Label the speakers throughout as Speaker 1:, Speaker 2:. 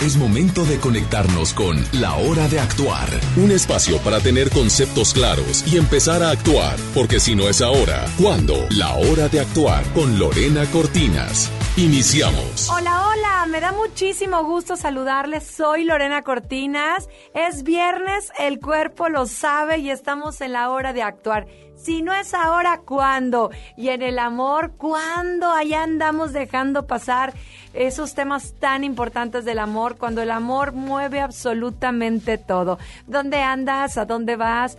Speaker 1: Es momento de conectarnos con La Hora de Actuar, un espacio para tener conceptos claros y empezar a actuar, porque si no es ahora, ¿cuándo? La Hora de Actuar con Lorena Cortinas. Iniciamos.
Speaker 2: Hola, hola, me da muchísimo gusto saludarles. Soy Lorena Cortinas. Es viernes, el cuerpo lo sabe y estamos en la hora de actuar. Si no es ahora, ¿cuándo? Y en el amor, ¿cuándo? Allá andamos dejando pasar esos temas tan importantes del amor, cuando el amor mueve absolutamente todo. ¿Dónde andas? ¿A dónde vas?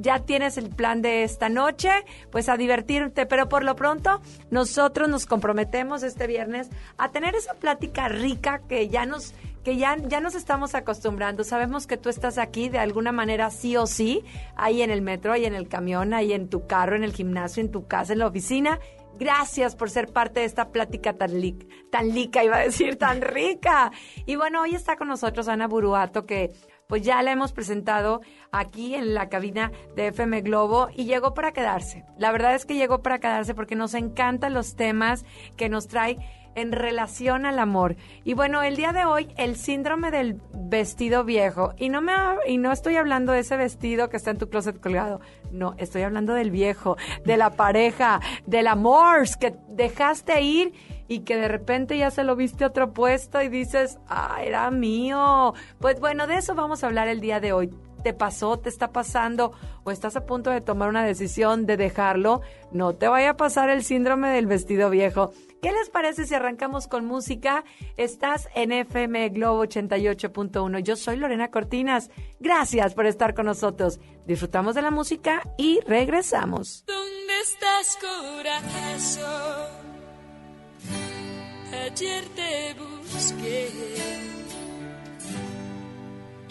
Speaker 2: ya tienes el plan de esta noche, pues a divertirte, pero por lo pronto nosotros nos comprometemos este viernes a tener esa plática rica que ya nos que ya, ya nos estamos acostumbrando. Sabemos que tú estás aquí de alguna manera sí o sí, ahí en el metro, ahí en el camión, ahí en tu carro, en el gimnasio, en tu casa, en la oficina. Gracias por ser parte de esta plática tan, tan lica, iba a decir, tan rica. Y bueno, hoy está con nosotros Ana Buruato, que pues ya la hemos presentado aquí en la cabina de FM Globo y llegó para quedarse. La verdad es que llegó para quedarse porque nos encantan los temas que nos trae en relación al amor. Y bueno, el día de hoy el síndrome del vestido viejo y no me y no estoy hablando de ese vestido que está en tu closet colgado. No, estoy hablando del viejo, de la pareja, del amor que dejaste ir y que de repente ya se lo viste a otro puesto y dices, ah, era mío. Pues bueno, de eso vamos a hablar el día de hoy. ¿Te pasó? ¿Te está pasando? ¿O estás a punto de tomar una decisión de dejarlo? No te vaya a pasar el síndrome del vestido viejo. ¿Qué les parece si arrancamos con música? Estás en FM Globo 88.1. Yo soy Lorena Cortinas. Gracias por estar con nosotros. Disfrutamos de la música y regresamos.
Speaker 3: ¿Dónde estás, corazón? Ayer te busqué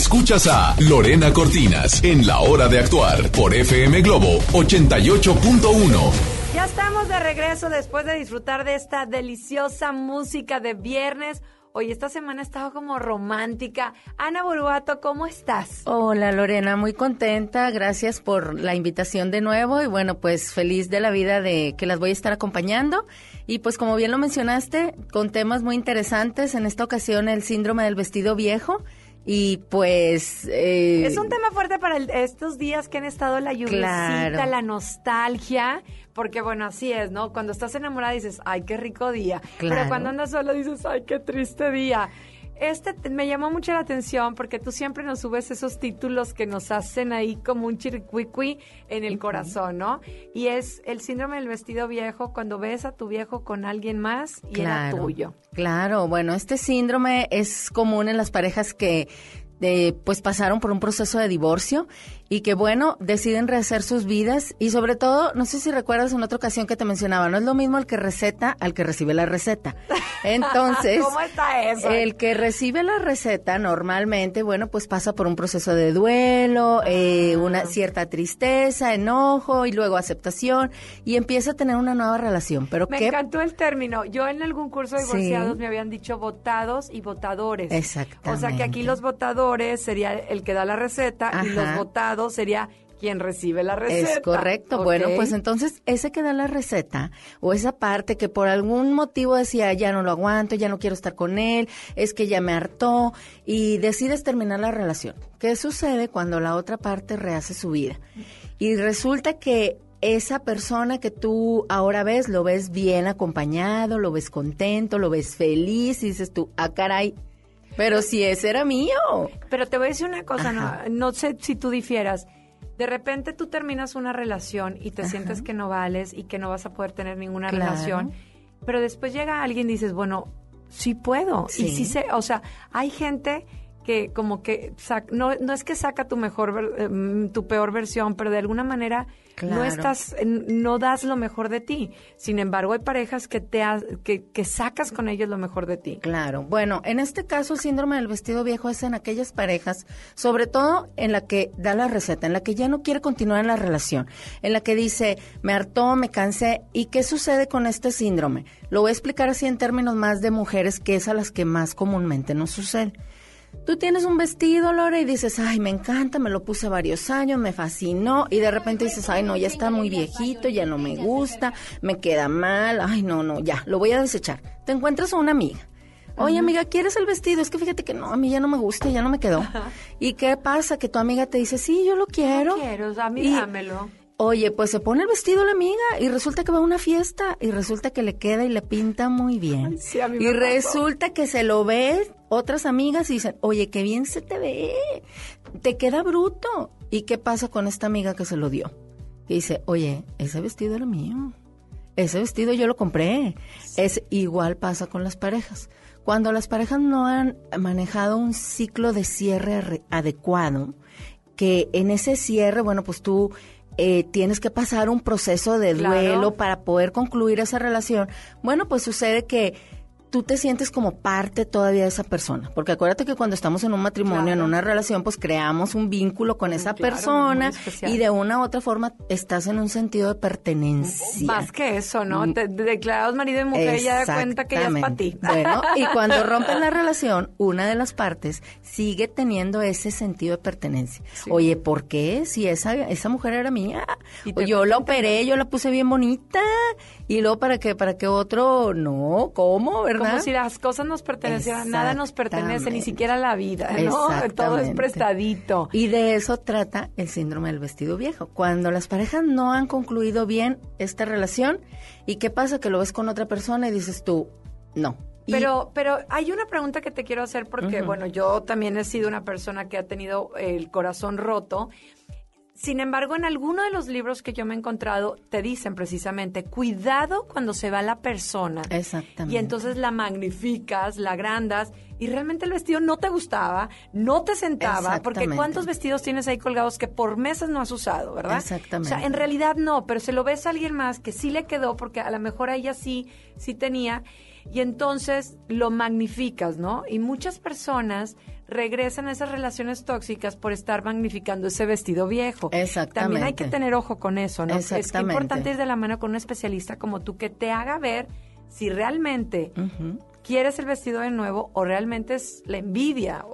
Speaker 1: Escuchas a Lorena Cortinas en La Hora de Actuar por FM Globo 88.1.
Speaker 2: Ya estamos de regreso después de disfrutar de esta deliciosa música de viernes. Hoy esta semana estado como romántica. Ana Buruato, ¿cómo estás?
Speaker 4: Hola Lorena, muy contenta, gracias por la invitación de nuevo y bueno, pues feliz de la vida de que las voy a estar acompañando y pues como bien lo mencionaste, con temas muy interesantes, en esta ocasión el síndrome del vestido viejo y pues... eh,
Speaker 2: Es un tema fuerte para el- estos días que han estado la
Speaker 4: Claro.
Speaker 2: la nostalgia, porque bueno, así es, ¿no? Cuando estás enamorada dices, ay, qué rico día. Pero cuando andas sola dices, ay, qué triste día. Este te- me llamó mucho la atención porque tú siempre nos subes esos títulos que nos hacen ahí como un chiricuicui en el corazón, ¿no? Y es el síndrome del vestido viejo cuando ves a tu viejo con alguien más y era tuyo.
Speaker 4: Claro, bueno, este síndrome es común en las parejas que eh, pues pasaron por un proceso de divorcio y que bueno, deciden rehacer sus vidas y sobre todo, no sé si recuerdas en otra ocasión que te mencionaba, no es lo mismo el que receta al que recibe la receta. Entonces,
Speaker 2: ¿Cómo está eso?
Speaker 4: el que recibe la receta normalmente, bueno, pues pasa por un proceso de duelo, eh, una cierta tristeza, enojo y luego aceptación y empieza a tener una nueva relación. Pero
Speaker 2: Me
Speaker 4: qué
Speaker 2: encantó el término. Yo en algún curso de
Speaker 4: Sí.
Speaker 2: divorciados me habían dicho votados y votadores.
Speaker 4: Exactamente.
Speaker 2: O sea que aquí los votadores sería el que da la receta y los
Speaker 4: Ajá.
Speaker 2: Sería quien recibe la receta.
Speaker 4: Es correcto. Bueno, pues entonces ese que da la receta o esa parte que por algún motivo decía ya no lo aguanto, ya no quiero estar con él, es que ya me hartó y decides terminar la relación. ¿Qué sucede cuando la otra parte rehace su vida? Y resulta que esa persona que tú ahora ves, lo ves bien acompañado, lo ves contento, lo ves feliz y dices tú, ah, caray, pero si ese era mío.
Speaker 2: Pero te voy a decir una cosa, no, no sé si tú difieras. De repente tú terminas una relación y te sientes que no vales y que no vas a poder tener ninguna
Speaker 4: Claro.
Speaker 2: relación, pero después llega alguien y dices, bueno, sí puedo. Y
Speaker 4: Sí.
Speaker 2: sí sé, o sea, hay gente que como que sac- no, no es que saca tu mejor em, tu peor versión, pero de alguna manera no estás no das lo mejor de ti. Sin embargo, hay parejas que te que sacas con ellos lo mejor de ti.
Speaker 4: Claro. Bueno, en este caso el síndrome del vestido viejo es en aquellas parejas, sobre todo en la que da la receta, en la que ya no quiere continuar en la relación, en la que dice, me hartó, me cansé. ¿Y qué sucede con este síndrome? Lo voy a explicar así en términos más de mujeres, que es a las que más comúnmente nos sucede. Tú tienes un vestido, Lore, y dices, ay, me encanta, me lo puse varios años, me fascinó, y de repente dices, ay, no, ya está muy viejito, ya no me gusta, me queda mal, ay, no, no, ya, lo voy a desechar. Te encuentras a una amiga. Oye, amiga, ¿quieres el vestido? Es que fíjate que no, a mí ya no me gusta, ya no me quedó. ¿Y qué pasa? Que tu amiga te dice, sí, yo lo quiero.
Speaker 2: quiero, o sea, a mí
Speaker 4: Y-
Speaker 2: dámelo.
Speaker 4: Oye, pues se pone el vestido la amiga y resulta que va a una fiesta y resulta que le queda y le pinta muy bien.
Speaker 2: Ay, sí, a mí
Speaker 4: y
Speaker 2: pasó.
Speaker 4: resulta que se lo ve otras amigas y dicen, oye, qué bien se te ve, te queda bruto. ¿Y qué pasa con esta amiga que se lo dio? Y dice, oye, ese vestido era mío. Ese vestido yo lo compré. Es igual pasa con las parejas. Cuando las parejas no han manejado un ciclo de cierre re- adecuado, que en ese cierre, bueno, pues tú eh, tienes que pasar un proceso de
Speaker 2: Claro.
Speaker 4: duelo para poder concluir esa relación. Bueno, pues sucede que tú te sientes como parte todavía de esa persona. Porque acuérdate que cuando estamos en un matrimonio,
Speaker 2: Claro.
Speaker 4: en una relación, pues creamos un vínculo con esa
Speaker 2: claro,
Speaker 4: persona y de una u otra forma estás en un sentido de pertenencia.
Speaker 2: Más que eso, ¿no? Te, de- declarados marido y mujer ya da cuenta que ya es para ti.
Speaker 4: Mm. Bueno, y cuando rompen la relación, una de las partes sigue teniendo ese sentido de pertenencia.
Speaker 2: Sí.
Speaker 4: Oye, ¿por qué? Si esa, esa mujer era mía.
Speaker 2: Y
Speaker 4: O
Speaker 2: te
Speaker 4: yo la operé, yo la puse bien bonita. Y luego para que, para que otro, no, ¿cómo? ¿Verdad?
Speaker 2: Como si las cosas nos pertenecieran, nada nos pertenece, ni siquiera la vida, ¿no? Todo es prestadito.
Speaker 4: Y de eso trata el síndrome del vestido viejo. Cuando las parejas no han concluido bien esta relación, ¿y qué pasa? Que lo ves con otra persona y dices tú, no.
Speaker 2: Pero, pero hay una pregunta que te quiero hacer porque, bueno, yo también he sido una persona que ha tenido el corazón roto. Sin embargo, en alguno de los libros que yo me he encontrado, te dicen precisamente, cuidado cuando se va la persona.
Speaker 4: Exactamente.
Speaker 2: Y entonces la magnificas, la agrandas, y realmente el vestido no te gustaba, no te sentaba, porque. ¿cuántos vestidos tienes ahí colgados que por meses no has usado, verdad?
Speaker 4: Exactamente.
Speaker 2: O sea, en realidad no, pero se lo ves a alguien más que sí le quedó, porque a lo mejor a ella sí, sí tenía, y entonces lo magnificas, ¿no? Y muchas personas regresan a esas relaciones tóxicas por estar magnificando ese vestido viejo.
Speaker 4: Exactamente.
Speaker 2: También hay que tener ojo con eso, ¿no? Es que
Speaker 4: Exactamente.
Speaker 2: importante ir de la mano con un especialista como tú que te haga ver si realmente quieres el vestido de nuevo o realmente es la envidia.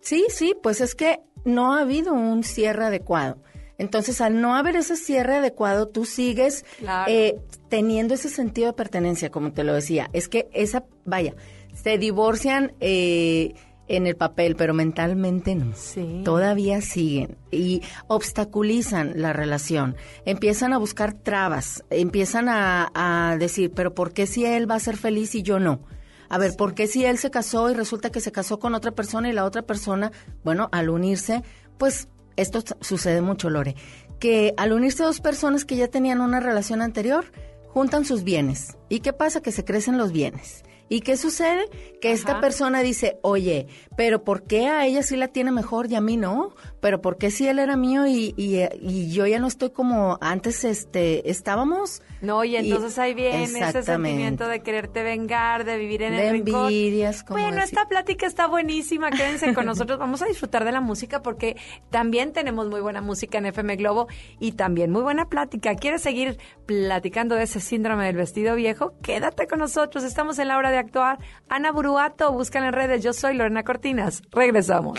Speaker 4: Sí, sí, pues es que no ha habido un cierre adecuado. Entonces, al no haber ese cierre adecuado, tú sigues
Speaker 2: Claro.
Speaker 4: eh, teniendo ese sentido de pertenencia, como te lo decía. Es que esa, vaya, se divorcian eh, en el papel, pero mentalmente no.
Speaker 2: Sí.
Speaker 4: Todavía siguen y obstaculizan la relación. Empiezan a buscar trabas, empiezan a, a decir, pero ¿por qué si él va a ser feliz y yo no? A ver, ¿por qué si él se casó y resulta que se casó con otra persona y la otra persona, bueno, al unirse, pues esto sucede mucho, Lore, que al unirse dos personas que ya tenían una relación anterior, juntan sus bienes. ¿Y qué pasa? Que se crecen los bienes. ¿Y qué sucede? Que esta
Speaker 2: Ajá.
Speaker 4: persona dice, oye, pero ¿por qué a ella sí la tiene mejor y a mí no? ¿Pero por qué si él era mío y, y, y yo ya no estoy como antes este estábamos?
Speaker 2: No, y
Speaker 4: Y-
Speaker 2: entonces ahí viene ese sentimiento de quererte vengar, de vivir en
Speaker 4: De
Speaker 2: el
Speaker 4: envidias, como
Speaker 2: Bueno,
Speaker 4: decir.
Speaker 2: esta plática está buenísima. Quédense con nosotros. Vamos a disfrutar de la música porque también tenemos muy buena música en FM Globo y también muy buena plática. ¿Quieres seguir platicando de ese síndrome del vestido viejo? Quédate con nosotros. Estamos en la hora de actuar. Ana Buruato, búscala en redes. Yo soy Lorena Cortinas. Regresamos.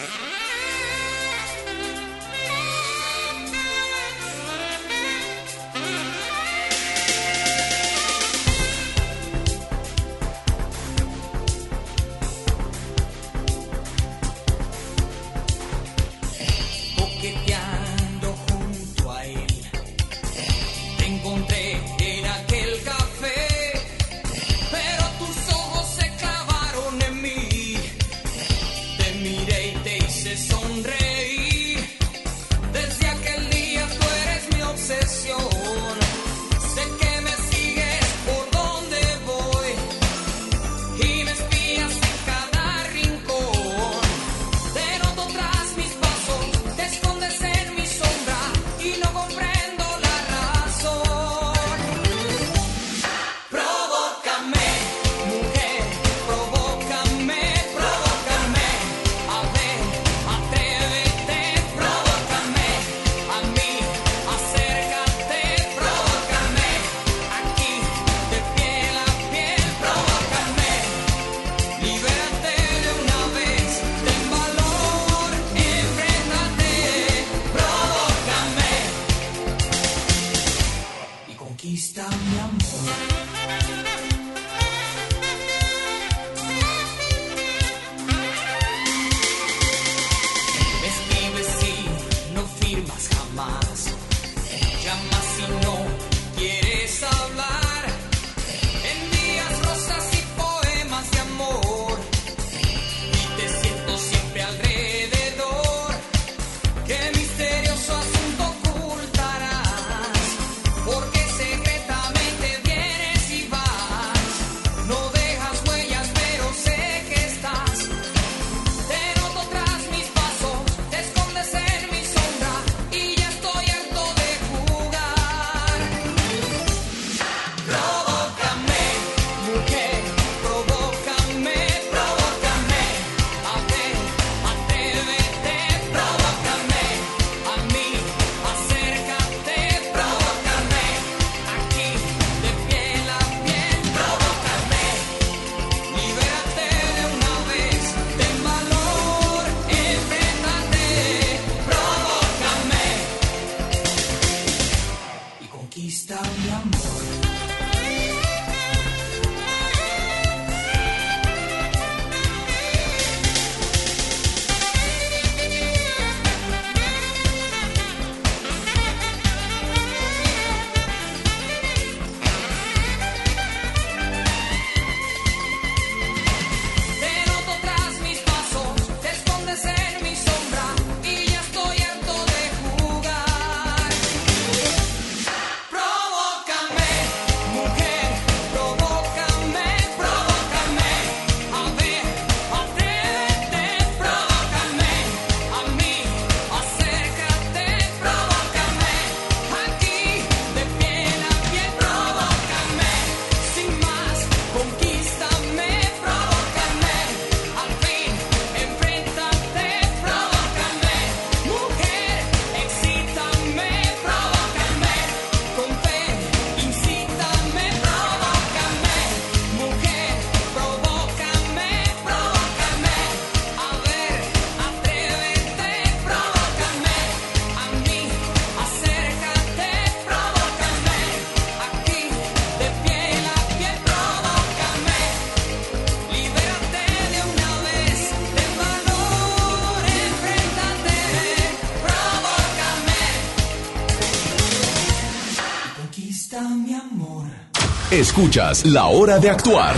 Speaker 1: Escuchas La Hora de Actuar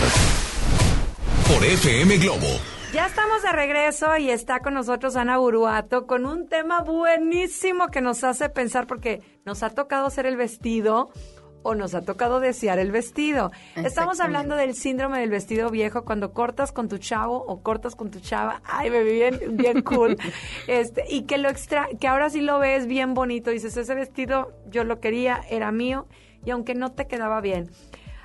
Speaker 1: por FM Globo.
Speaker 2: Ya estamos de regreso y está con nosotros Ana Buruato con un tema buenísimo que nos hace pensar porque nos ha tocado hacer el vestido o nos ha tocado desear el vestido. Estamos hablando del síndrome del vestido viejo cuando cortas con tu chavo o cortas con tu chava. Ay, me vi bien, bien cool. este, y que lo extra, que ahora sí lo ves bien bonito. Dices, ese vestido yo lo quería, era mío, y aunque no te quedaba bien.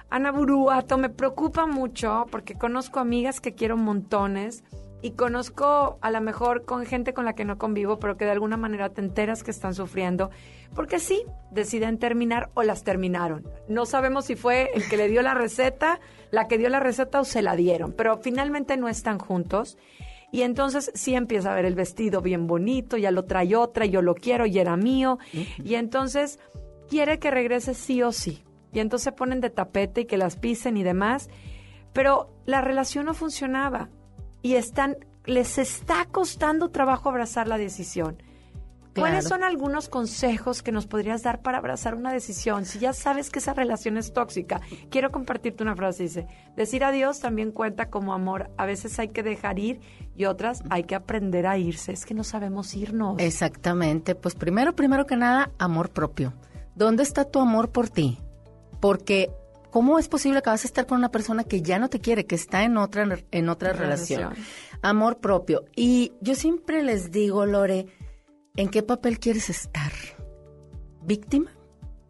Speaker 2: Ana Buruato, me preocupa mucho porque conozco amigas que quiero montones y conozco a lo mejor con gente con la que no convivo, pero que de alguna manera te enteras que están sufriendo, porque sí, deciden terminar o las terminaron. No sabemos si fue el que le dio la receta, la que dio la receta o se la dieron, pero finalmente no están juntos. Y entonces sí empieza a ver el vestido bien bonito, ya lo trae otra, yo lo quiero y era mío. Y entonces quiere que regrese sí o sí. Y entonces se ponen de tapete y que las pisen y demás. Pero la relación no funcionaba y están, les está costando trabajo abrazar la decisión. ¿Cuáles
Speaker 4: Claro.
Speaker 2: son algunos consejos que nos podrías dar para abrazar una decisión? Si ya sabes que esa relación es tóxica, quiero compartirte una frase, dice, decir adiós también cuenta como amor. A veces hay que dejar ir y otras hay que aprender a irse. Es que no sabemos irnos.
Speaker 4: Exactamente. Pues primero, primero que nada, amor propio. ¿Dónde está tu amor por ti? Porque ¿cómo es posible que vas a estar con una persona que ya no te quiere, que está en otra en otra relación?
Speaker 2: Relación.
Speaker 4: Amor propio. Y yo siempre les digo, Lore, ¿en qué papel quieres estar? ¿Víctima?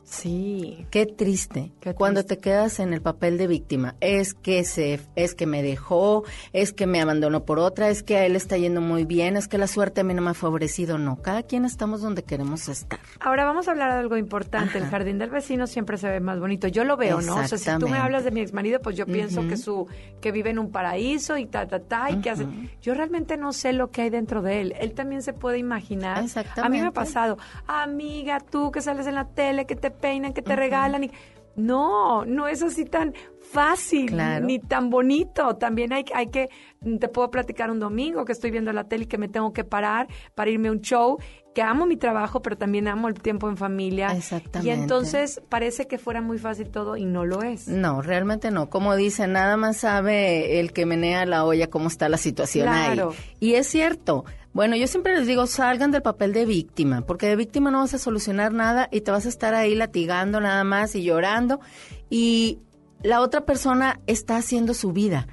Speaker 2: Sí.
Speaker 4: Qué triste,
Speaker 2: Qué
Speaker 4: cuando
Speaker 2: triste.
Speaker 4: te quedas en el papel de víctima. Es que se, es que me dejó, es que me abandonó por otra, es que a él está yendo muy bien, es que la suerte a mí no me ha favorecido. No, cada quien estamos donde queremos estar.
Speaker 2: Ahora vamos a hablar de algo importante. El jardín del vecino siempre se ve más bonito. Yo lo veo, ¿no? O sea, si tú me
Speaker 4: Exactamente.
Speaker 2: hablas de mi exmarido, pues yo pienso que su que vive en un paraíso y ta ta ta y que hace. Yo realmente no sé lo que hay dentro de él. Él también se puede imaginar. A mí me ha
Speaker 4: Exactamente.
Speaker 2: pasado, amiga, tú que sales en la tele, que te peinan, que te regalan y no, no es así tan fácil
Speaker 4: Claro.
Speaker 2: ni tan bonito. También hay, hay que, te puedo platicar un domingo que estoy viendo la tele y que me tengo que parar para irme a un show, que amo mi trabajo, pero también amo el tiempo en familia.
Speaker 4: Exactamente.
Speaker 2: Y entonces parece que fuera muy fácil todo y no lo es.
Speaker 4: No, realmente no. Como dicen, nada más sabe el que menea la olla cómo está la situación
Speaker 2: Claro.
Speaker 4: ahí. Y es cierto. Bueno, yo siempre les digo, salgan del papel de víctima, porque de víctima no vas a solucionar nada y te vas a estar ahí latigando nada más y llorando. Y la otra persona está haciendo su vida.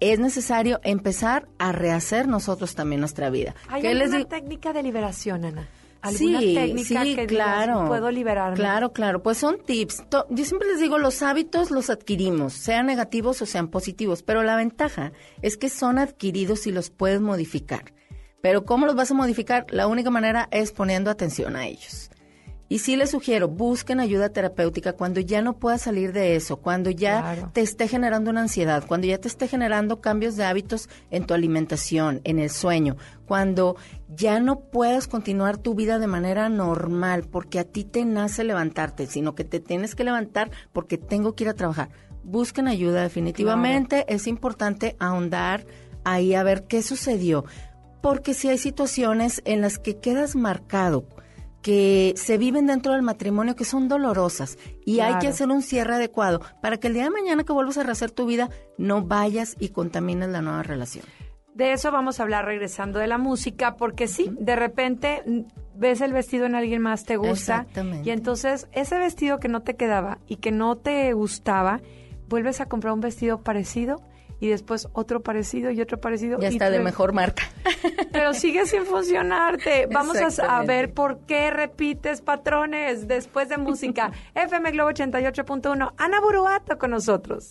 Speaker 4: Es necesario empezar a rehacer nosotros también nuestra vida.
Speaker 2: ¿Hay
Speaker 4: ¿Qué les digo?
Speaker 2: técnica de liberación, Ana? ¿Alguna
Speaker 4: Sí,
Speaker 2: técnica
Speaker 4: sí,
Speaker 2: que digas,
Speaker 4: claro.
Speaker 2: puedo liberarme?
Speaker 4: Claro, claro. Pues son tips. Yo siempre les digo, los hábitos los adquirimos, sean negativos o sean positivos, pero la ventaja es que son adquiridos y los puedes modificar. Pero ¿cómo los vas a modificar? La única manera es poniendo atención a ellos. Y sí les sugiero, busquen ayuda terapéutica cuando ya no puedas salir de eso, cuando ya
Speaker 2: Claro.
Speaker 4: te esté generando una ansiedad, cuando ya te esté generando cambios de hábitos en tu alimentación, en el sueño, cuando ya no puedas continuar tu vida de manera normal porque a ti te nace levantarte, sino que te tienes que levantar porque tengo que ir a trabajar. Busquen ayuda definitivamente, es importante ahondar ahí a ver qué sucedió, porque si hay situaciones en las que quedas marcado, que se viven dentro del matrimonio que son dolorosas y hay que hacer un cierre adecuado para que el día de mañana que vuelvas a rehacer tu vida no vayas y contamines la nueva relación.
Speaker 2: De eso vamos a hablar regresando de la música, porque sí, de repente ves el vestido en alguien más, te gusta,
Speaker 4: Exactamente.
Speaker 2: y entonces ese vestido que no te quedaba y que no te gustaba, vuelves a comprar un vestido parecido y después otro parecido y otro parecido.
Speaker 4: Ya
Speaker 2: y
Speaker 4: está de mejor marca.
Speaker 2: Pero sigue sin funcionarte. Vamos a, ver por qué repites patrones después de música. FM Globo 88.1. Ana Buruato con nosotros.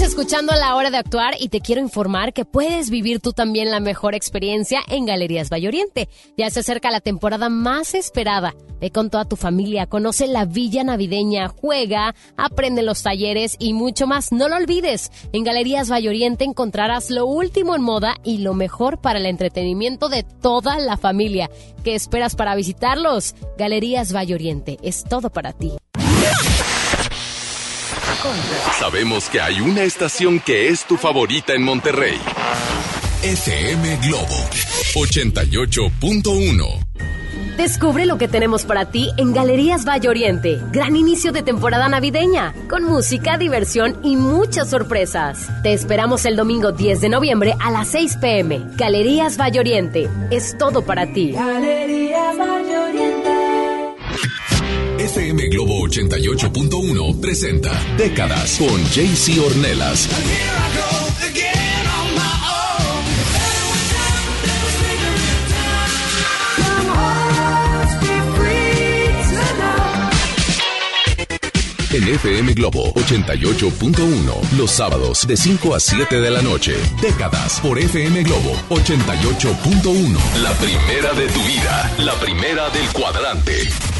Speaker 5: Escuchando a la hora de actuar y te quiero informar que puedes vivir tú también la mejor experiencia en Galerías Oriente. Ya se acerca la temporada más esperada. Ve con toda tu familia, conoce la villa navideña, juega, aprende los talleres y mucho más. No lo olvides, en Galerías Oriente encontrarás lo último en moda y lo mejor para el entretenimiento de toda la familia. ¿Qué esperas para visitarlos? Galerías Oriente es todo para ti.
Speaker 1: Sabemos que hay una estación que es tu favorita en Monterrey. FM Globo 88.1.
Speaker 5: Descubre lo que tenemos para ti en Galerías Valle Oriente. Gran inicio de temporada navideña, con música, diversión y muchas sorpresas. Te esperamos el domingo 10 de noviembre a las 6 pm. Galerías Valle Oriente. Es todo para ti.
Speaker 6: Galerías Valle Oriente.
Speaker 1: FM Globo 88.1 presenta Décadas con JC Ornelas. En FM Globo 88.1, los sábados de 5 a 7 de la noche. Décadas por FM Globo 88.1. La primera de tu vida, la primera del cuadrante.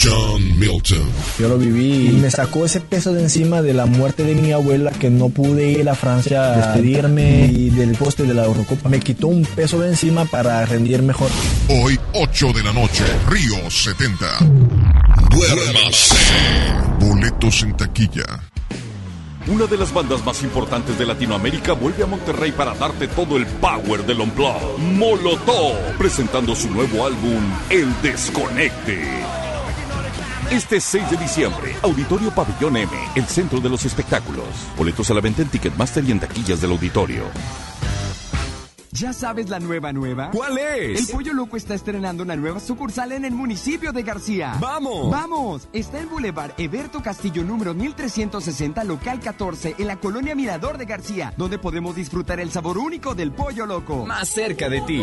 Speaker 1: John Milton.
Speaker 7: Yo lo viví y me sacó ese peso de encima de la muerte de mi abuela que no pude ir a Francia a despedirme y del poste de la Eurocopa. Me quitó un peso de encima para rendir mejor.
Speaker 1: Hoy, 8 de la noche, Río 70. Duérmase. Boletos en taquilla.
Speaker 8: Una de las bandas más importantes de Latinoamérica vuelve a Monterrey para darte todo el power del Unplugged. Molotov, presentando su nuevo álbum, El Desconecte. Este 6 de diciembre, Auditorio Pabellón M, el centro de los espectáculos. Boletos a la venta en Ticketmaster y en taquillas del auditorio.
Speaker 9: ¿Ya sabes la nueva nueva?
Speaker 8: ¿Cuál es?
Speaker 9: El Pollo Loco está estrenando una nueva sucursal en el municipio de García.
Speaker 8: ¡Vamos!
Speaker 9: ¡Vamos! Está en Boulevard Eberto Castillo número 1360, local 14, en la colonia Mirador de García, donde podemos disfrutar el sabor único del Pollo Loco.
Speaker 8: Más cerca de ti.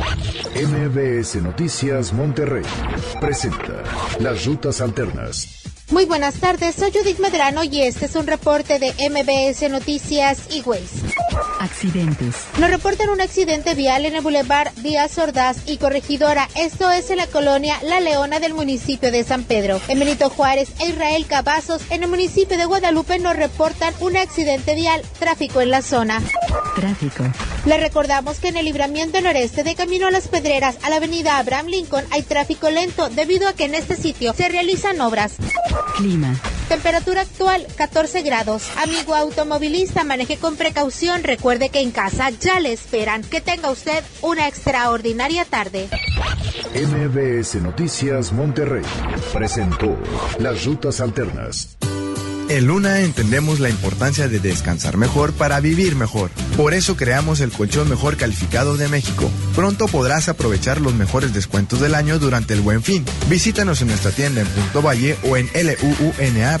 Speaker 10: MBS Noticias Monterrey presenta Las Rutas Alternas.
Speaker 11: Muy buenas tardes, soy Judith Medrano y este es un reporte de MBS Noticias y Waze.
Speaker 12: Accidentes.
Speaker 11: Nos reportan un accidente vial en el Boulevard Díaz Ordaz y Corregidora. Esto es en la colonia La Leona del municipio de San Pedro. En Benito Juárez e Israel Cavazos, en el municipio de Guadalupe, nos reportan un accidente vial, tráfico en la zona.
Speaker 12: Tráfico.
Speaker 11: Le recordamos que en el libramiento noreste de Camino a las Pedreras a la avenida Abraham Lincoln hay tráfico lento debido a que en este sitio se realizan obras.
Speaker 12: Clima.
Speaker 11: Temperatura actual 14 grados. Amigo automovilista, maneje con precaución. Recuerde que en casa ya le esperan. Que tenga usted una extraordinaria tarde.
Speaker 10: MBS Noticias Monterrey presentó Las Rutas Alternas.
Speaker 13: En Luna entendemos la importancia de descansar mejor para vivir mejor. Por eso creamos el colchón mejor calificado de México. Pronto podrás aprovechar los mejores descuentos del año durante el Buen Fin. Visítanos en nuestra tienda en Punto Valle o en luuna.mx.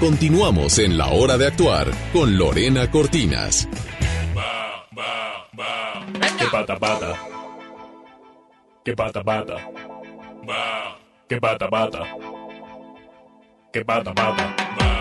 Speaker 1: Continuamos en la hora de actuar con Lorena Cortinas.
Speaker 14: Que pata pata. Que pata pata. Que pata pata. Que pata pata.
Speaker 15: La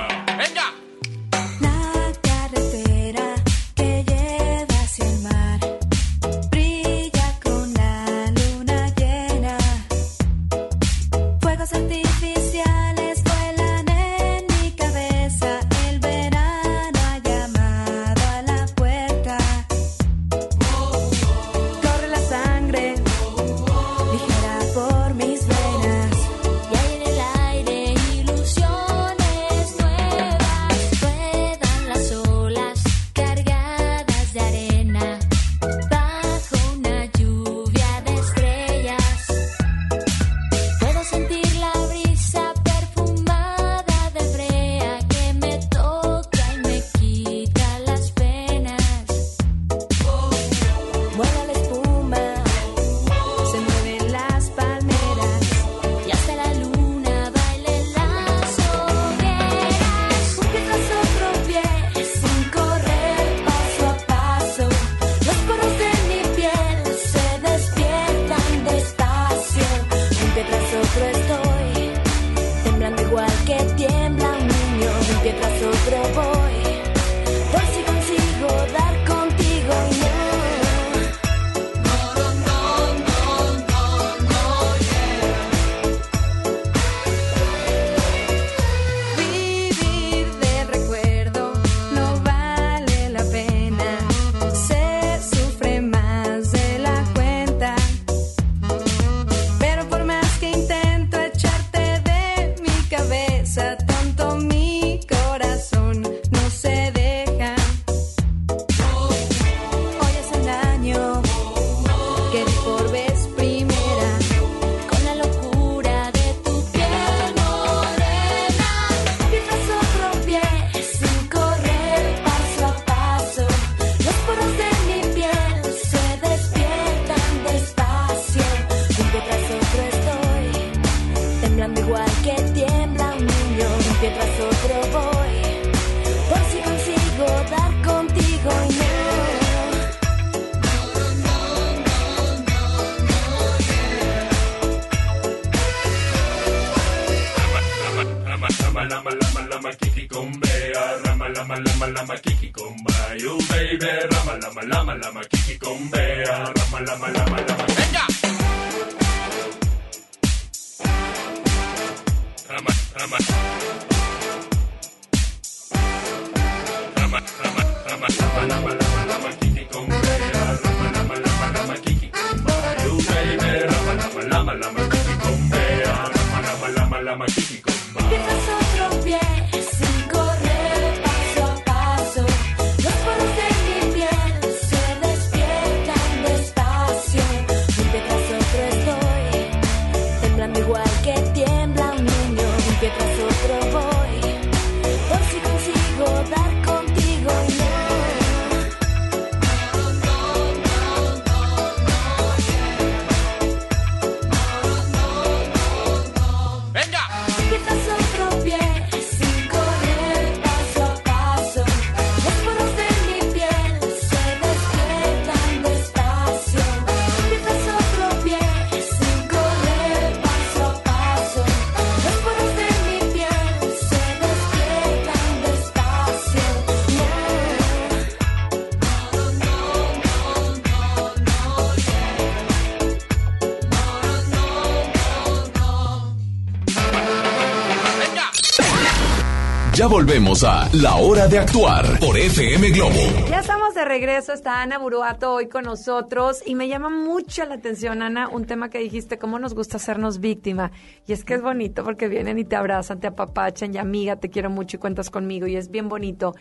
Speaker 1: volvemos a La Hora de Actuar por FM Globo.
Speaker 2: Ya estamos de regreso, está Ana Buruato hoy con nosotros y me llama mucho la atención, Ana, un tema que dijiste, cómo nos gusta hacernos víctima. Y es que es bonito porque vienen y te abrazan, te apapachan y amiga, te quiero mucho y cuentas conmigo y es bien bonito.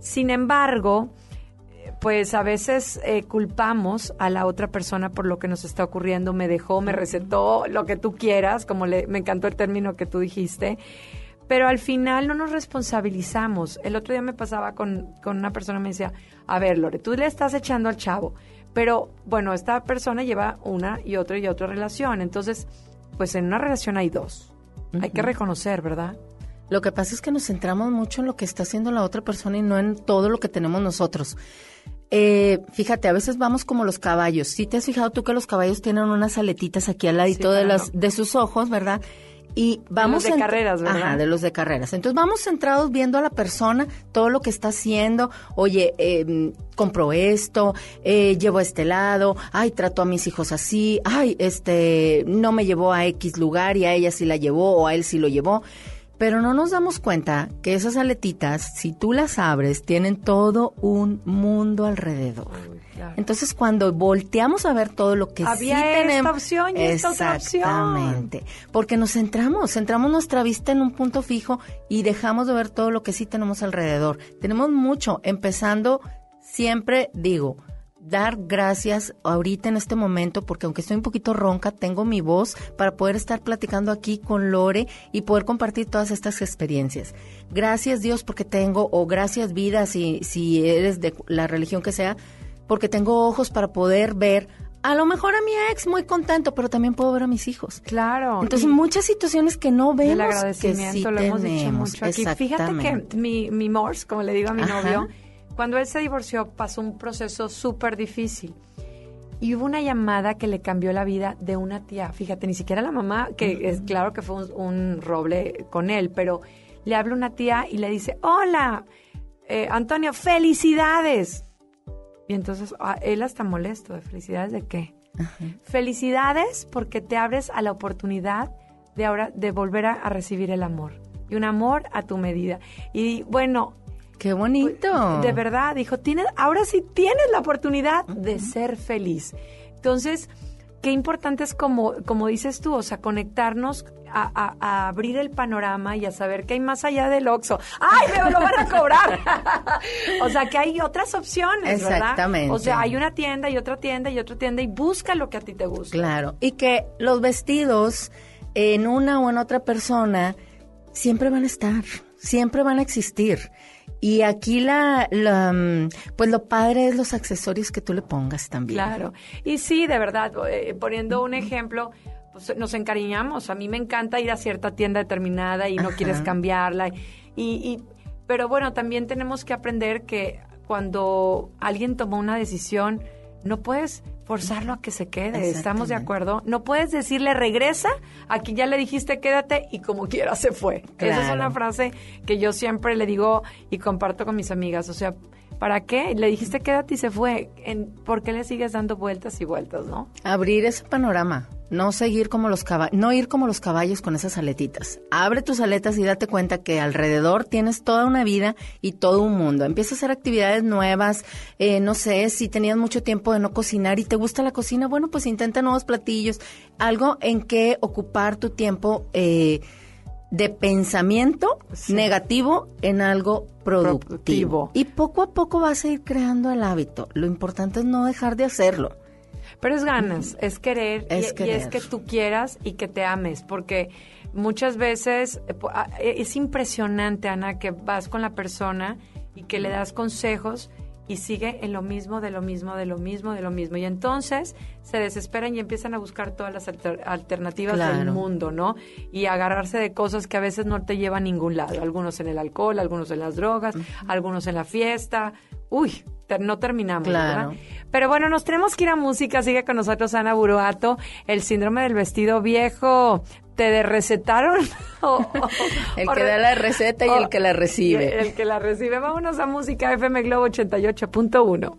Speaker 2: Sin embargo, pues a veces eh, culpamos a la otra persona por lo que nos está ocurriendo, me dejó, me recetó, lo que tú quieras, como le, me encantó el término que tú dijiste pero al final no nos responsabilizamos. El otro día me pasaba con, con una persona, me decía, a ver, Lore, tú le estás echando al chavo, pero bueno, esta persona lleva una y otra y otra relación, entonces, pues en una relación hay dos. Hay que reconocer, ¿verdad?
Speaker 4: Lo que pasa es que nos centramos mucho en lo que está haciendo la otra persona y no en todo lo que tenemos nosotros. Eh, fíjate, a veces vamos como los caballos. Si te has fijado tú que los caballos tienen unas aletitas aquí al ladito de,
Speaker 2: claro.
Speaker 4: las, de sus ojos, ¿verdad? Y vamos
Speaker 2: los de carreras, ¿verdad?
Speaker 4: Ajá, de los de carreras. Entonces vamos centrados viendo a la persona, todo lo que está haciendo. Oye, eh, compró esto, eh, llevo a este lado, ay, trató a mis hijos así, ay, este, no me llevó a X lugar y a ella sí la llevó o a él sí lo llevó. Pero no nos damos cuenta que esas aletitas, si tú las abres, tienen todo un mundo alrededor. Entonces, cuando volteamos a ver todo lo que
Speaker 2: Había
Speaker 4: sí
Speaker 2: esta
Speaker 4: tenemos,
Speaker 2: opción y esta otra opción.
Speaker 4: Exactamente. Porque nos centramos, centramos nuestra vista en un punto fijo y dejamos de ver todo lo que sí tenemos alrededor. Tenemos mucho, empezando siempre digo, dar gracias ahorita en este momento, porque aunque estoy un poquito ronca, tengo mi voz para poder estar platicando aquí con Lore y poder compartir todas estas experiencias. Gracias Dios porque tengo, o gracias vida si, si eres de la religión que sea, porque tengo ojos para poder ver a lo mejor a mi ex muy contento, pero también puedo ver a mis hijos.
Speaker 2: Claro.
Speaker 4: Entonces, muchas situaciones que no vemos
Speaker 2: El
Speaker 4: que
Speaker 2: agradecimiento
Speaker 4: sí
Speaker 2: lo hemos dicho mucho aquí. Fíjate que mi, mi Morse, como le digo a mi
Speaker 4: Ajá.
Speaker 2: novio, cuando él se divorció pasó un proceso súper difícil. Y hubo una llamada que le cambió la vida de una tía. Fíjate, ni siquiera la mamá, que es claro que fue un, un roble con él, pero le habla una tía y le dice, hola, eh, Antonio, felicidades. Y entonces ah, él hasta molesto, ¿de felicidades de qué? Felicidades porque te abres a la oportunidad de ahora de volver a, a recibir el amor. Y un amor a tu medida. Y bueno.
Speaker 4: Qué bonito.
Speaker 2: De verdad, dijo, tienes, ahora sí tienes la oportunidad de ser feliz. Entonces, qué importante es como, como dices tú, o sea, conectarnos a, a- a abrir el panorama y a saber que hay más allá del Oxxo. ¡Ay, me lo van a cobrar! o sea, que hay otras opciones, ¿verdad?
Speaker 4: Exactamente.
Speaker 2: O sea, hay una tienda y otra tienda y otra tienda y busca lo que a ti te gusta.
Speaker 4: Claro, y que los vestidos en una o en otra persona siempre van a estar, siempre van a existir. Y aquí la, la, mm, pues lo padre es los accesorios que tú le pongas también.
Speaker 2: Claro. Y sí, de verdad, eh, poniendo un ejemplo, pues, nos encariñamos. A mí me encanta ir a cierta tienda determinada y no
Speaker 4: Ajá.
Speaker 2: quieres cambiarla. Y, y- pero bueno, también tenemos que aprender que cuando alguien tomó una decisión, no puedes forzarlo a que se quede. ¿Estamos de acuerdo? No puedes decirle regresa, aquí ya le dijiste quédate y como quiera se fue. Esa es una frase que yo siempre le digo y comparto con mis amigas. O sea, ¿para qué? Le dijiste quédate y se fue. ¿Por qué le sigues dando vueltas y vueltas, no?
Speaker 4: Abrir ese panorama, no seguir como los caballos, no ir como los caballos con esas aletitas. Abre tus aletas y date cuenta que alrededor tienes toda una vida y todo un mundo. Empieza a hacer actividades nuevas, eh, no sé, si tenías mucho tiempo de no cocinar y te gusta la cocina, bueno, pues intenta nuevos platillos, algo en que ocupar tu tiempo eh, de pensamiento negativo en algo productivo.
Speaker 2: Productivo.
Speaker 4: Y poco a poco vas a ir creando el hábito. Lo importante es no dejar de hacerlo.
Speaker 2: Pero es ganas, es querer, y-
Speaker 4: Es
Speaker 2: y, es que tú quieras y que te ames, porque muchas veces eh, ah, eh, es impresionante, Ana, que vas con la persona y que le das consejos y sigue en lo mismo, de lo mismo, de lo mismo, de lo mismo. Y entonces se desesperan y empiezan a buscar todas las alter- alternativas del mundo, ¿no? Y agarrarse de cosas que a veces no te llevan a ningún lado. Algunos en el alcohol, algunos en las drogas, algunos en la fiesta. Uy, no terminamos,
Speaker 4: Claro.
Speaker 2: ¿verdad? Pero bueno, nos tenemos que ir a música. Sigue con nosotros Ana Buruato. El síndrome del vestido viejo. ¿Te de recetaron? O- o-
Speaker 4: El que da la receta y
Speaker 2: o-
Speaker 4: el que la recibe.
Speaker 2: El que la recibe. Vámonos a música FM Globo 88.1.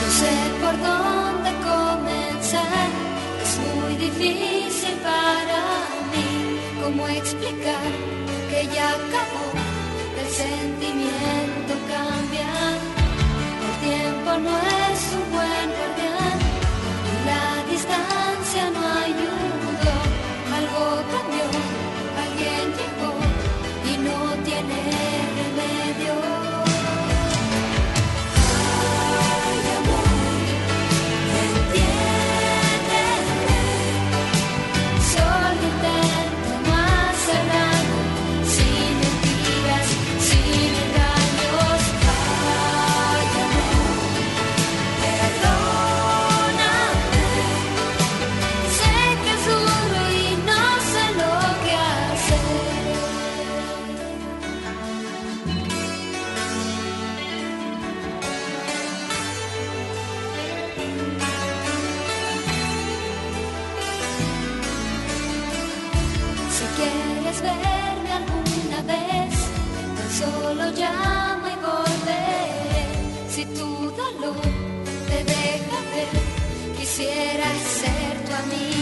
Speaker 6: No sé por dónde comenzar, es muy difícil para mí. ¿Cómo explicar que ya acabó? El sentimiento cambia. El tiempo no es un buen guardián la distancia no ayudó. Quisiera ser tu amiga.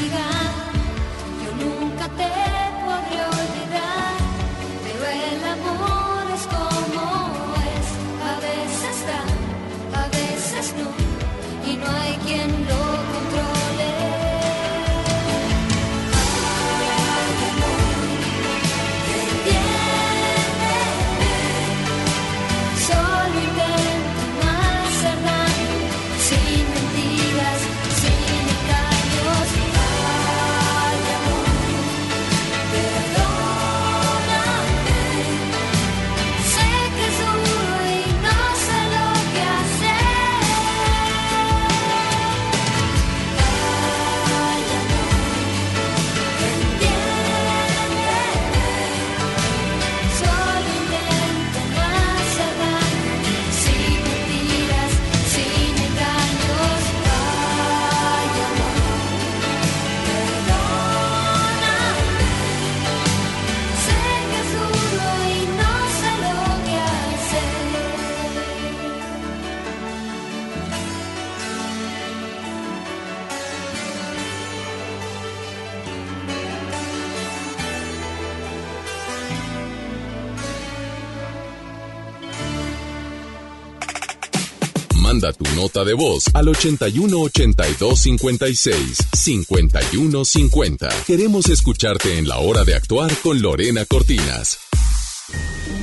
Speaker 1: Nota de voz al 81 82 56 51 50. Queremos escucharte en la hora de actuar con Lorena Cortinas.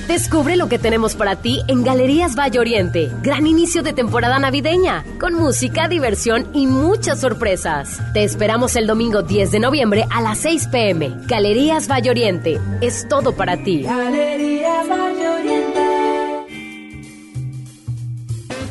Speaker 5: Descubre lo que tenemos para ti en Galerías Valle Oriente. Gran inicio de temporada navideña, con música, diversión y muchas sorpresas. Te esperamos el domingo 10 de noviembre a las 6 pm. Galerías Valle Oriente. Es todo para ti.
Speaker 16: Galerías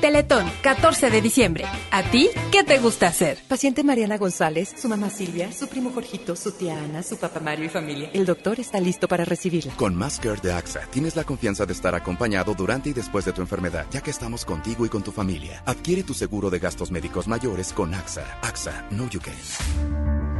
Speaker 17: Teletón, 14 de diciembre. ¿A ti qué te gusta hacer?
Speaker 18: Paciente Mariana González, su mamá Silvia, su primo Jorgito, su tía Ana, su papá Mario y familia. El doctor está listo para recibirla.
Speaker 19: Con Masker de AXA tienes la confianza de estar acompañado durante y después de tu enfermedad, ya que estamos contigo y con tu familia. Adquiere tu seguro de gastos médicos mayores con AXA. AXA, no you can.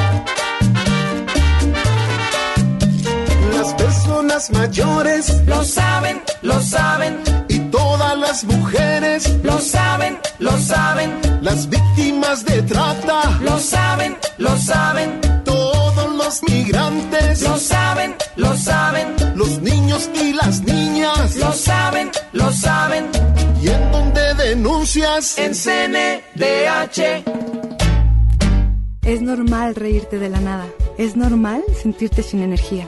Speaker 20: Personas mayores
Speaker 16: lo saben, lo saben.
Speaker 20: Y todas las mujeres
Speaker 16: lo saben, lo saben.
Speaker 20: Las víctimas de trata
Speaker 16: lo saben, lo saben.
Speaker 20: Todos los migrantes
Speaker 16: lo saben, lo saben.
Speaker 20: Los niños y las niñas
Speaker 16: lo saben, lo saben.
Speaker 20: ¿Y en dónde denuncias?
Speaker 16: En CNDH.
Speaker 15: Es normal reírte de la nada. Es normal sentirte sin energía.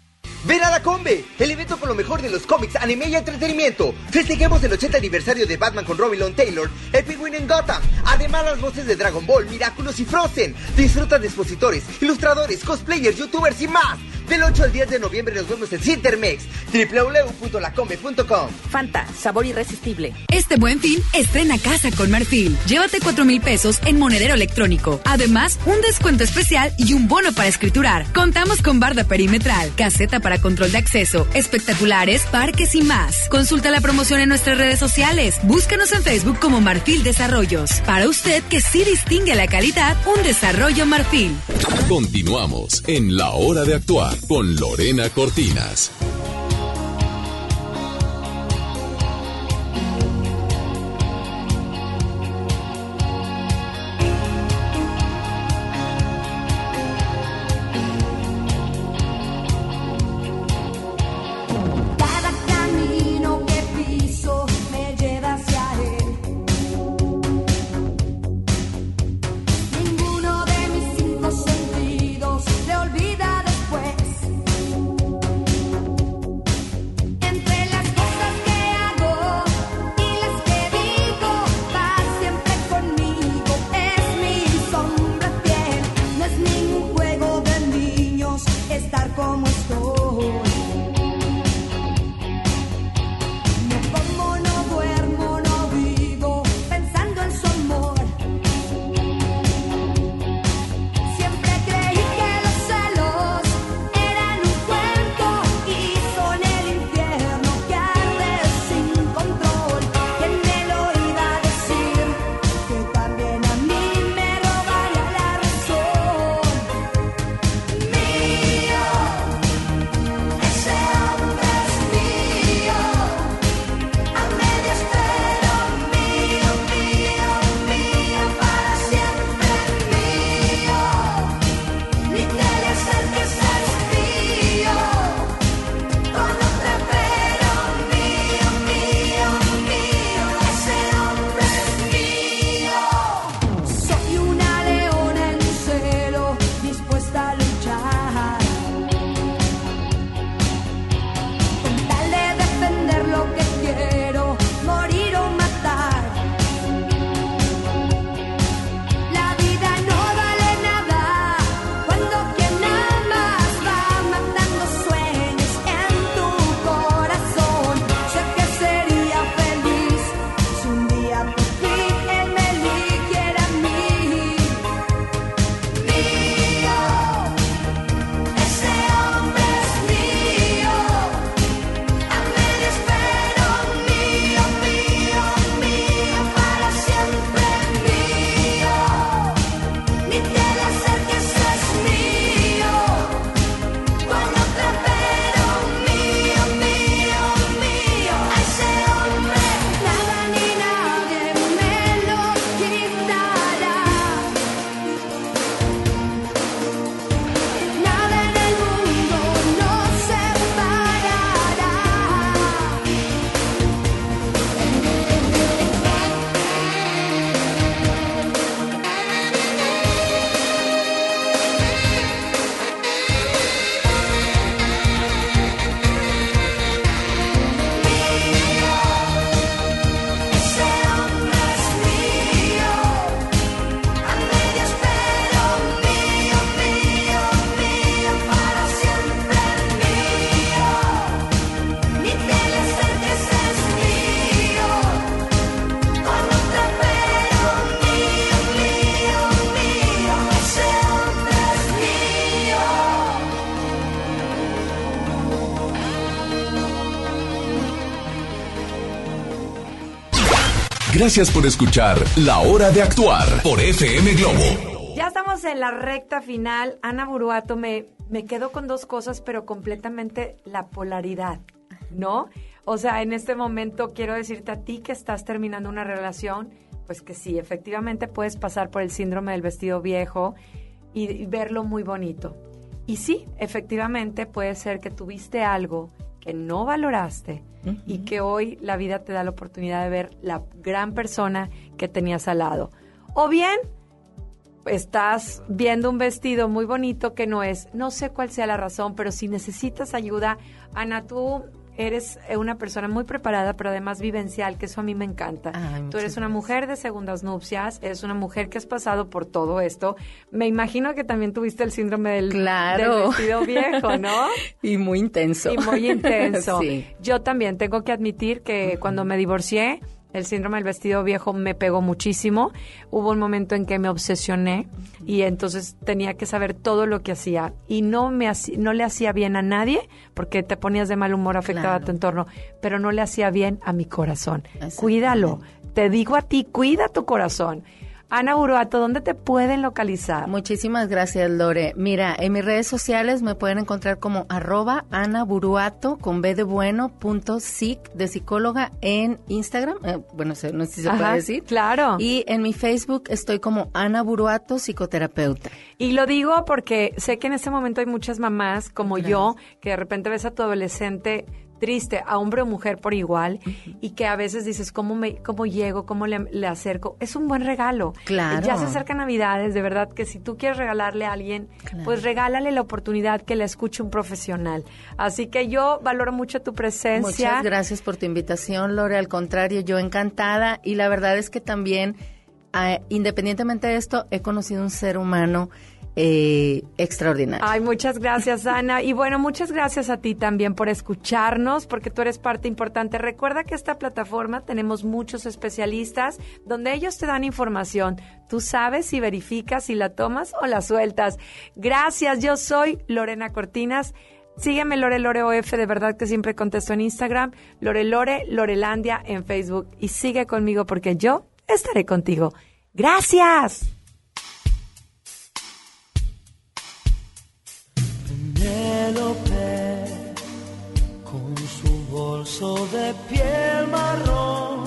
Speaker 21: Ven a la Combe, el evento con lo mejor de los cómics, anime y entretenimiento. Festejemos el 80 aniversario de Batman con Robin Long Taylor, el Penguin en Gotham. Además, las voces de Dragon Ball, Miraculous y Frozen. Disfruta de expositores, ilustradores, cosplayers, youtubers y más. Del 8 al 10 de noviembre nos vemos en Cintermex, www.lacombe.com.
Speaker 17: Fanta, sabor irresistible.
Speaker 11: Este buen fin, estrena casa con Marfil. Llévate 4 mil pesos en monedero electrónico. Además, un descuento especial y un bono para escriturar. Contamos con barda perimetral, caseta para control de acceso, espectaculares, parques y más. Consulta la promoción en nuestras redes sociales. Búscanos en Facebook como Marfil Desarrollos. Para usted que sí distingue la calidad, un desarrollo Marfil.
Speaker 22: Continuamos en La Hora de Actuar con Lorena Cortinas.
Speaker 1: Gracias por escuchar La Hora de Actuar por FM Globo.
Speaker 2: Ya estamos en la recta final. Ana Buruato, me, me quedo con dos cosas, pero completamente la polaridad, ¿no? O sea, en este momento quiero decirte a ti que estás terminando una relación, pues que sí, efectivamente puedes pasar por el síndrome del vestido viejo y, y verlo muy bonito. Y sí, efectivamente puede ser que tuviste algo que no valoraste y que hoy la vida te da la oportunidad de ver la gran persona que tenías al lado. O bien estás viendo un vestido muy bonito que no es, no sé cuál sea la razón, pero si necesitas ayuda, Ana, tú eres eh, una persona muy preparada, pero además vivencial, que eso a mí me encanta.
Speaker 4: Ay,
Speaker 2: tú eres una mujer de segundas nupcias, eres una mujer que has pasado por todo esto. Me imagino que también tuviste el síndrome del,
Speaker 4: Claro.
Speaker 2: del vestido viejo, ¿no?
Speaker 4: Y muy intenso.
Speaker 2: Y muy intenso.
Speaker 4: sí.
Speaker 2: Yo también tengo que admitir que cuando me divorcié, el síndrome del vestido viejo me pegó muchísimo. Hubo un momento en que me obsesioné y entonces tenía que saber todo lo que hacía y no me haci- no le hacía bien a nadie porque te ponías de mal humor, afectaba a tu entorno, pero no le hacía bien a mi corazón. Cuídalo. Te digo a ti, cuida tu corazón. Ana Uruato, ¿dónde te pueden localizar?
Speaker 4: Muchísimas gracias, Lore. Mira, en mis redes sociales me pueden encontrar como arroba Ana Buruato con B de bueno punto psic de psicóloga en Instagram. Eh, bueno, no sé si se
Speaker 2: Ajá,
Speaker 4: puede decir.
Speaker 2: Claro.
Speaker 4: Y en mi Facebook estoy como Ana Buruato, psicoterapeuta.
Speaker 2: Y lo digo porque sé que en este momento hay muchas mamás como yo que de repente ves a tu adolescente triste, a hombre o mujer por igual, y que a veces dices, ¿cómo, me, cómo llego? ¿Cómo le, le acerco? Es un buen regalo.
Speaker 4: Claro.
Speaker 2: Ya se acercan Navidades, de verdad que si tú quieres regalarle a alguien, pues regálale la oportunidad que le escuche un profesional. Así que yo valoro mucho tu presencia.
Speaker 4: Muchas gracias por tu invitación, Lore. Al contrario, yo encantada. Y la verdad es que también, ah, independientemente de esto, he conocido un ser humano eh, extraordinario.
Speaker 2: Ay, muchas gracias, Ana. Y bueno, muchas gracias a ti también por escucharnos, porque tú eres parte importante. Recuerda que esta plataforma tenemos muchos especialistas donde ellos te dan información. Tú sabes si verificas, si la tomas o la sueltas. Gracias, yo soy Lorena Cortinas. Sígueme Lore Lore OF, de verdad que siempre contesto en Instagram, Lore Lore, Lorelandia en Facebook. Y sigue conmigo porque yo estaré contigo. Gracias.
Speaker 23: Penélope, con su bolso de piel marrón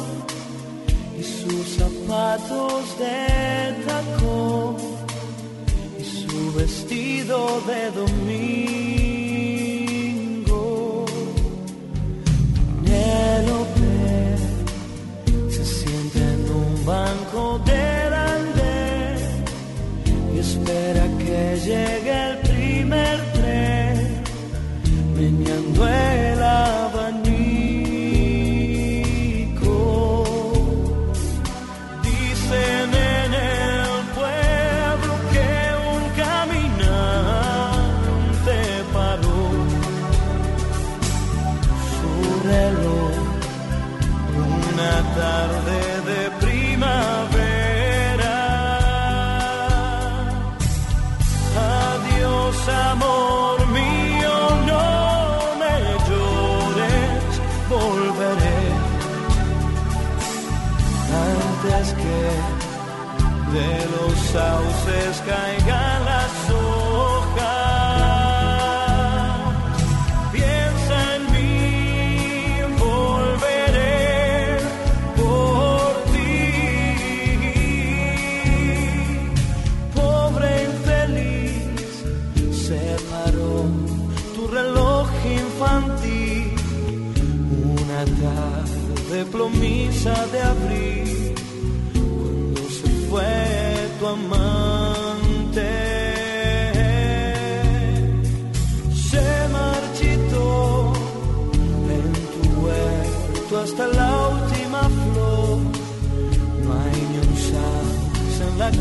Speaker 23: y sus zapatos de tacón y su vestido de domingo. Penélope se siente en un banco del 对。Sauces caigan las hojas. Piensa en mí, volveré por ti. Pobre infeliz, se paró tu reloj infantil. Una tarde plomiza de abril,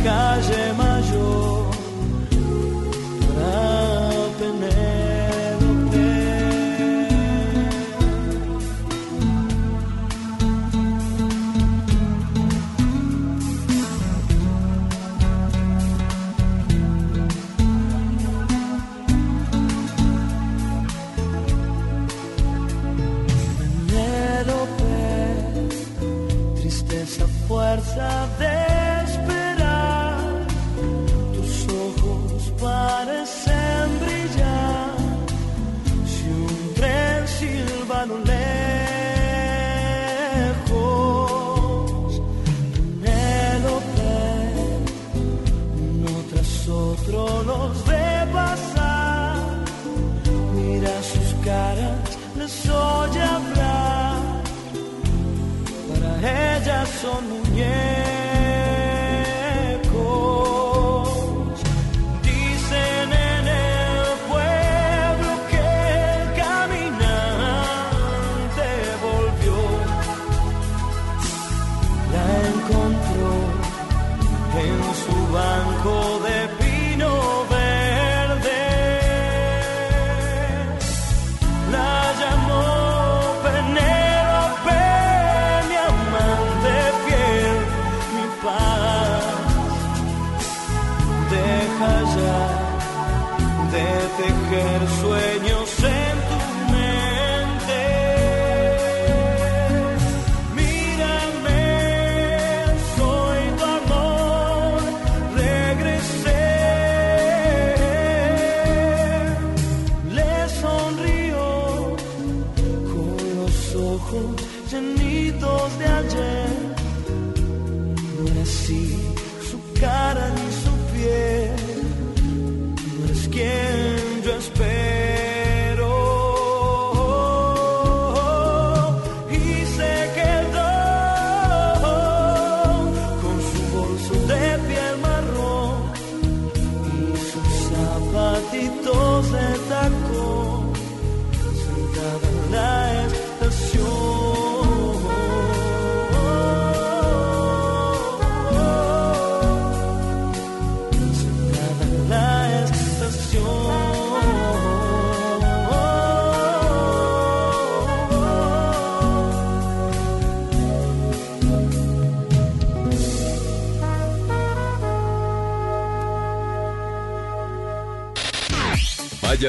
Speaker 23: Cajemar.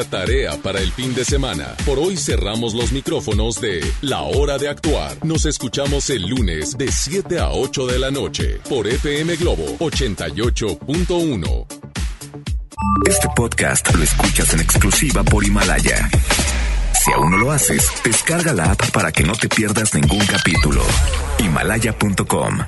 Speaker 23: Tarea para el fin de semana. Por hoy cerramos los micrófonos de La Hora de Actuar. Nos escuchamos el lunes de 7 a 8 de la noche por FM Globo 88.1.
Speaker 24: Este podcast lo escuchas en exclusiva por Himalaya. Si aún no lo haces, descarga la app para que no te pierdas ningún capítulo. Himalaya.com